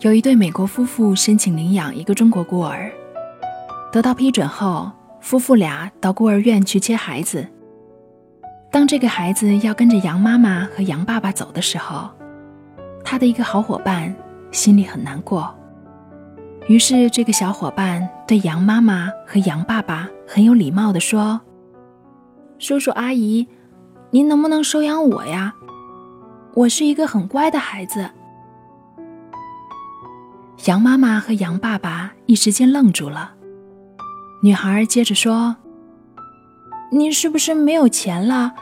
有一对美国夫妇申请领养一个中国孤儿，得到批准后，夫妇俩到孤儿院去接孩子。当这个孩子要跟着杨妈妈和杨爸爸走的时候，他的一个好伙伴心里很难过。于是，这个小伙伴对杨妈妈和杨爸爸很有礼貌地说：“叔叔阿姨，您能不能收养我呀？我是一个很乖的孩子。”杨妈妈和杨爸爸一时间愣住了。女孩接着说：“你是不是没有钱了？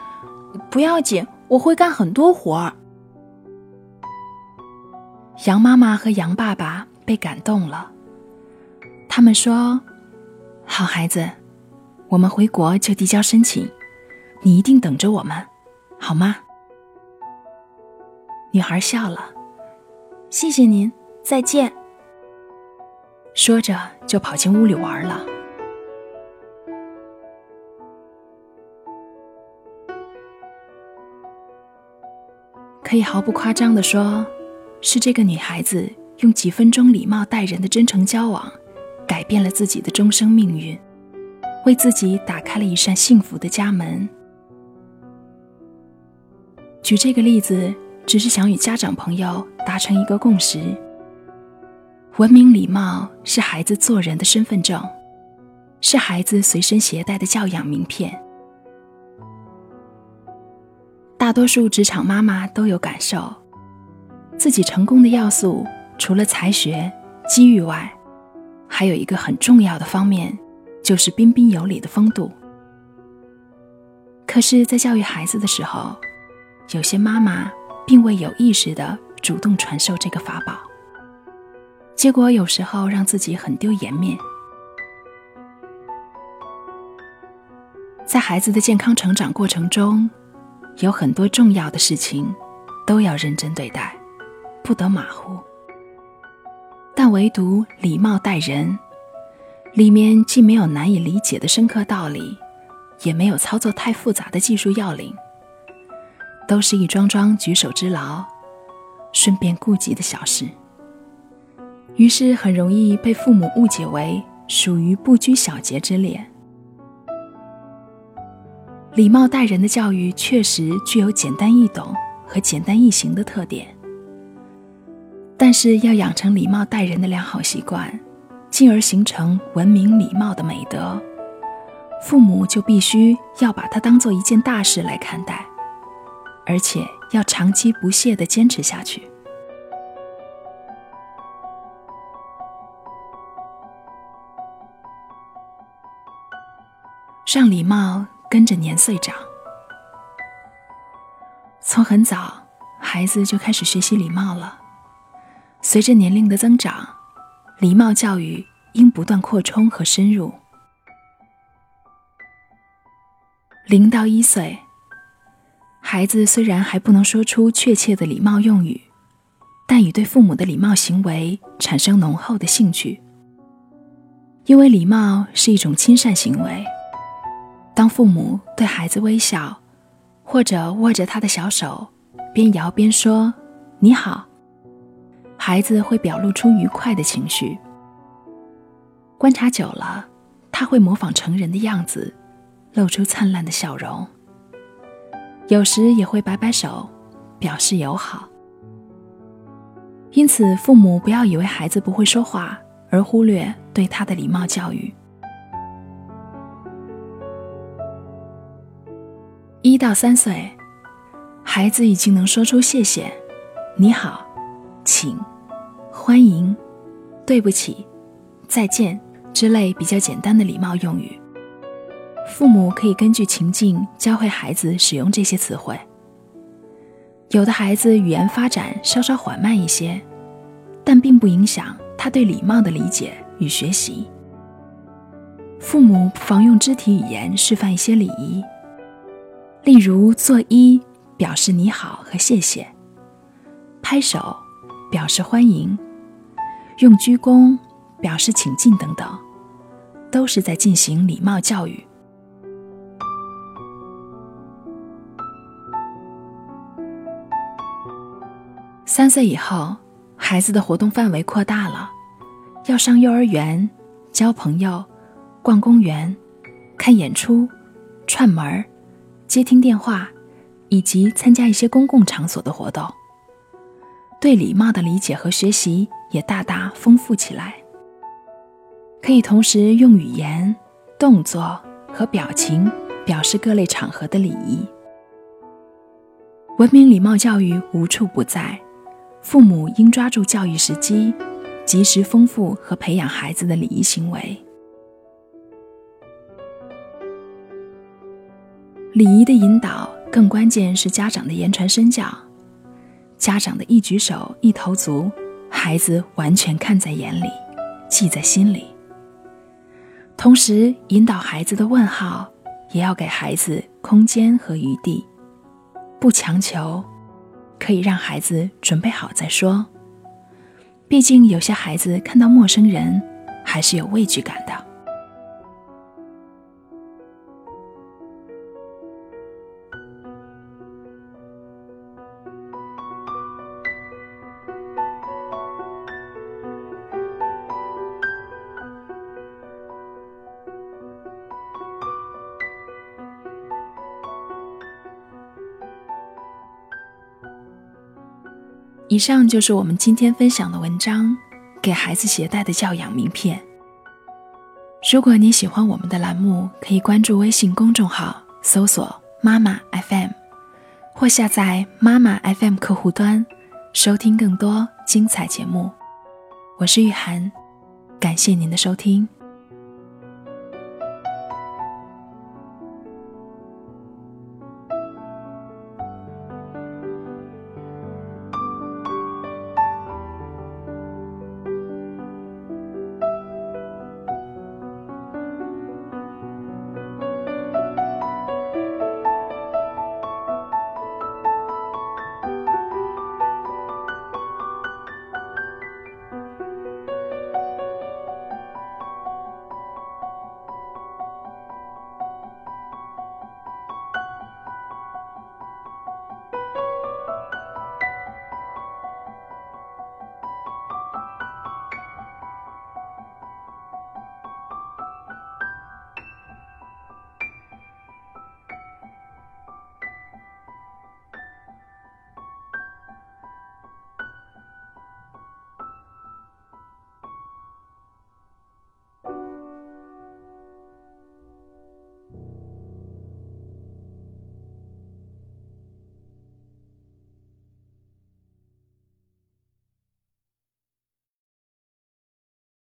不要紧，我会干很多活儿。”杨妈妈和杨爸爸被感动了，他们说：“好孩子，我们回国就递交申请，你一定等着我们，好吗？”女孩笑了：“谢谢您，再见。”说着，就跑进屋里玩了。可以毫不夸张的说，是这个女孩子用几分钟礼貌待人的真诚交往，改变了自己的终生命运，为自己打开了一扇幸福的家门。举这个例子，只是想与家长朋友达成一个共识。文明礼貌是孩子做人的身份证，是孩子随身携带的教养名片。大多数职场妈妈都有感受，自己成功的要素除了才学、机遇外，还有一个很重要的方面，就是彬彬有礼的风度。可是，在教育孩子的时候，有些妈妈并未有意识的主动传授这个法宝。结果有时候让自己很丢颜面。在孩子的健康成长过程中，有很多重要的事情都要认真对待，不得马虎。但唯独礼貌待人，里面既没有难以理解的深刻道理，也没有操作太复杂的技术要领，都是一桩桩举手之劳，顺便顾及的小事。于是很容易被父母误解为属于不拘小节之列。礼貌待人的教育确实具有简单易懂和简单易行的特点，但是要养成礼貌待人的良好习惯，进而形成文明礼貌的美德，父母就必须要把它当做一件大事来看待，而且要长期不懈地坚持下去。让礼貌跟着年岁长，从很早，孩子就开始学习礼貌了。随着年龄的增长，礼貌教育应不断扩充和深入。零到一岁，孩子虽然还不能说出确切的礼貌用语，但已对父母的礼貌行为产生浓厚的兴趣，因为礼貌是一种亲善行为。当父母对孩子微笑，或者握着他的小手，边摇边说“你好”，孩子会表露出愉快的情绪。观察久了，他会模仿成人的样子，露出灿烂的笑容。有时也会摆摆手，表示友好。因此，父母不要以为孩子不会说话而忽略对他的礼貌教育。一到三岁，孩子已经能说出“谢谢”“你好”“请”“欢迎”“对不起”“再见”之类比较简单的礼貌用语。父母可以根据情境教会孩子使用这些词汇。有的孩子语言发展稍稍缓慢一些，但并不影响他对礼貌的理解与学习。父母不妨用肢体语言示范一些礼仪，例如作揖表示你好和谢谢，拍手表示欢迎，用鞠躬表示请进等等，都是在进行礼貌教育。三岁以后，孩子的活动范围扩大了，要上幼儿园、交朋友、逛公园、看演出、串门儿、接听电话，以及参加一些公共场所的活动。对礼貌的理解和学习也大大丰富起来，可以同时用语言、动作和表情表示各类场合的礼仪。文明礼貌教育无处不在。父母应抓住教育时机，及时丰富和培养孩子的礼仪行为。礼仪的引导，更关键是家长的言传身教。家长的一举手、一投足，孩子完全看在眼里，记在心里。同时，引导孩子的问号，也要给孩子空间和余地，不强求。可以让孩子准备好再说。毕竟有些孩子看到陌生人，还是有畏惧感的。以上就是我们今天分享的文章，给孩子携带的教养名片。如果你喜欢我们的栏目，可以关注微信公众号，搜索“妈妈 FM”，或下载“妈妈 FM” 客户端，收听更多精彩节目。我是雨涵，感谢您的收听。